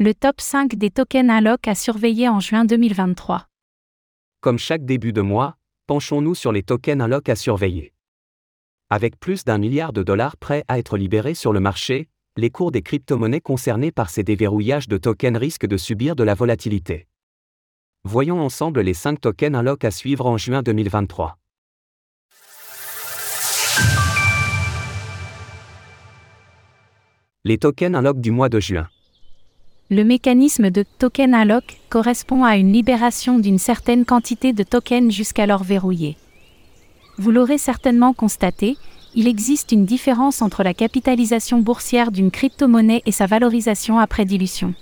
Le top 5 des tokens Unlock à surveiller en juin 2023. Comme chaque début de mois, penchons-nous sur les tokens Unlock à surveiller. Avec plus d'un milliard de dollars prêts à être libérés sur le marché, les cours des crypto-monnaies concernées par ces déverrouillages de tokens risquent de subir de la volatilité. Voyons ensemble les 5 tokens Unlock à suivre en juin 2023. Les tokens Unlock du mois de juin. Le mécanisme de token unlock correspond à une libération d'une certaine quantité de tokens jusqu'alors verrouillés. Vous l'aurez certainement constaté, il existe une différence entre la capitalisation boursière d'une crypto-monnaie et sa valorisation après dilution.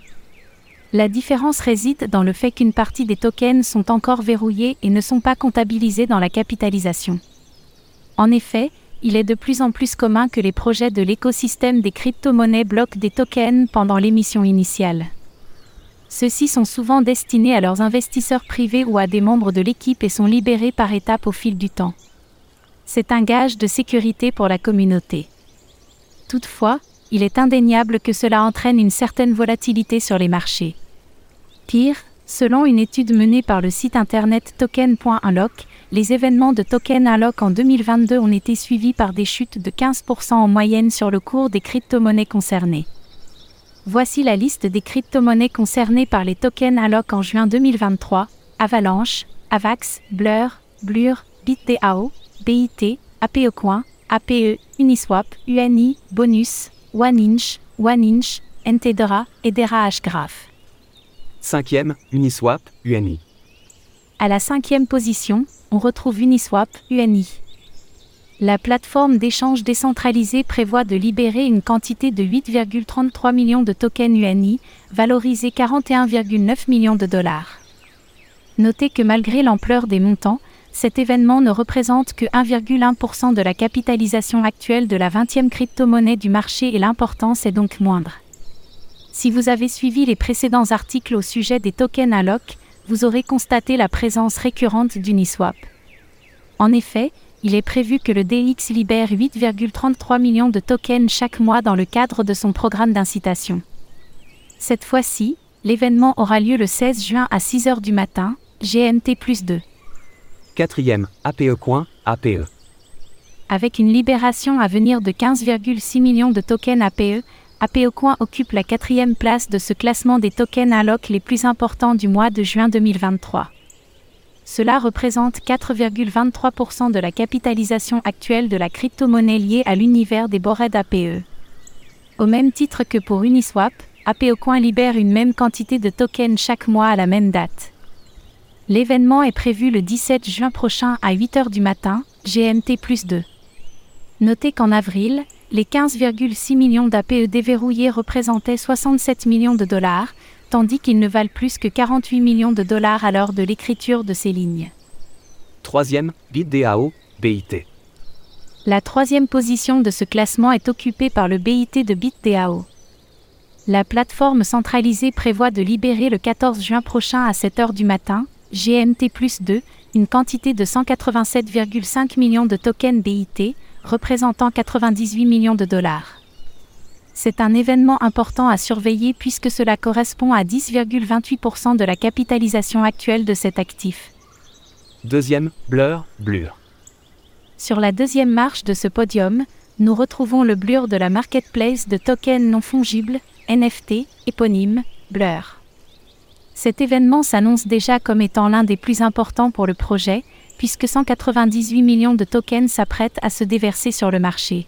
La différence réside dans le fait qu'une partie des tokens sont encore verrouillés et ne sont pas comptabilisés dans la capitalisation. En effet, il est de plus en plus commun que les projets de l'écosystème des crypto-monnaies bloquent des tokens pendant l'émission initiale. Ceux-ci sont souvent destinés à leurs investisseurs privés ou à des membres de l'équipe et sont libérés par étapes au fil du temps. C'est un gage de sécurité pour la communauté. Toutefois, il est indéniable que cela entraîne une certaine volatilité sur les marchés. Pire, Selon une étude menée par le site internet token.unlock, les événements de Token Unlock en 2022 ont été suivis par des chutes de 15% en moyenne sur le cours des crypto-monnaies concernées. Voici la liste des crypto-monnaies concernées par les tokens Unlock en juin 2023 Avalanche, Avax, Blur, Blur, BitDAO, BIT, APE Coin, APE, Uniswap, UNI, Bonus, OneInch, OneInch, NTDRA et DRAHgraph. 5. Uniswap, UNI. À la cinquième position, on retrouve Uniswap, UNI. La plateforme d'échange décentralisée prévoit de libérer une quantité de 8,33 millions de tokens UNI, valorisés 41,9 millions de dollars. Notez que malgré l'ampleur des montants, cet événement ne représente que 1,1% de la capitalisation actuelle de la 20e crypto-monnaie du marché et l'importance est donc moindre. Si vous avez suivi les précédents articles au sujet des tokens alloc, vous aurez constaté la présence récurrente d'Uniswap. En effet, il est prévu que le DX libère 8,33 millions de tokens chaque mois dans le cadre de son programme d'incitation. Cette fois-ci, l'événement aura lieu le 16 juin à 6h du matin, GMT plus 2. Quatrième, APE Coin, APE. Avec une libération à venir de 15,6 millions de tokens APE, APOcoin occupe la quatrième place de ce classement des tokens alloc les plus importants du mois de juin 2023. Cela représente 4,23% de la capitalisation actuelle de la crypto-monnaie liée à l'univers des bored APE. Au même titre que pour Uniswap, APOcoin libère une même quantité de tokens chaque mois à la même date. L'événement est prévu le 17 juin prochain à 8h du matin, GMT plus 2. Notez qu'en avril, les 15,6 millions d'APE déverrouillés représentaient 67 millions de dollars, tandis qu'ils ne valent plus que 48 millions de dollars à l'heure de l'écriture de ces lignes. Troisième, BitDAO, BIT. La troisième position de ce classement est occupée par le BIT de BitDAO. La plateforme centralisée prévoit de libérer le 14 juin prochain à 7 h du matin, GMT plus 2, une quantité de 187,5 millions de tokens BIT, représentant 98 millions de dollars. C'est un événement important à surveiller puisque cela correspond à 10,28% de la capitalisation actuelle de cet actif. Deuxième, Blur, Blur. Sur la deuxième marche de ce podium, nous retrouvons le Blur de la marketplace de tokens non fongibles, NFT, éponyme, Blur. Cet événement s'annonce déjà comme étant l'un des plus importants pour le projet, puisque 198 millions de tokens s'apprêtent à se déverser sur le marché.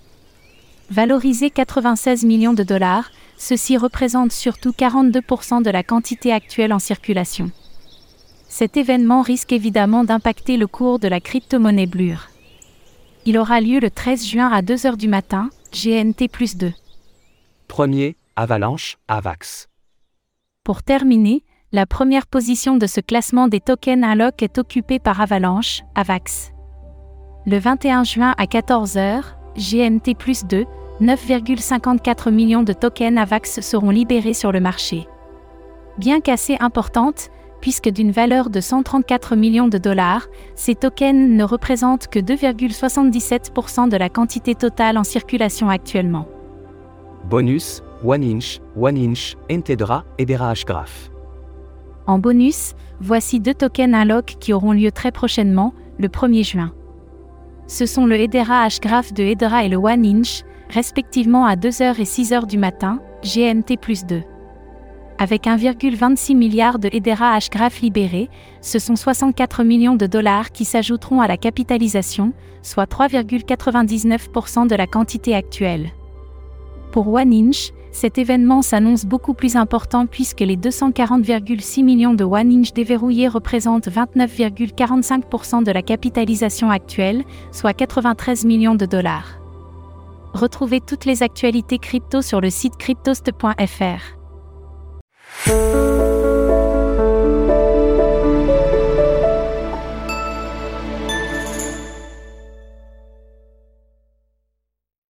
Valorisé 96 millions de dollars, ceci représente surtout 42% de la quantité actuelle en circulation. Cet événement risque évidemment d'impacter le cours de la crypto-monnaie Blur. Il aura lieu le 13 juin à 2h du matin, GNT plus 2. Premier, Avalanche, Avax. Pour terminer, la première position de ce classement des tokens Unlock est occupée par Avalanche, Avax. Le 21 juin à 14h, GMT plus 2, 9,54 millions de tokens Avax seront libérés sur le marché. Bien qu'assez importante, puisque d'une valeur de 134 millions de dollars, ces tokens ne représentent que 2,77% de la quantité totale en circulation actuellement. Bonus, OneInch, OneInch, Entedra et Dera Hgraph. En bonus, voici deux tokens Unlock qui auront lieu très prochainement, le 1er juin. Ce sont le Hedera Hgraph de Hedera et le OneInch, respectivement à 2h et 6h du matin, GMT plus 2. Avec 1,26 milliard de Hedera Hgraph libérés, ce sont 64 millions de dollars qui s'ajouteront à la capitalisation, soit 3,99% de la quantité actuelle. Pour OneInch, cet événement s'annonce beaucoup plus important puisque les 240,6 millions de OneInch déverrouillés représentent 29,45% de la capitalisation actuelle, soit 93 millions de dollars. Retrouvez toutes les actualités crypto sur le site cryptost.fr.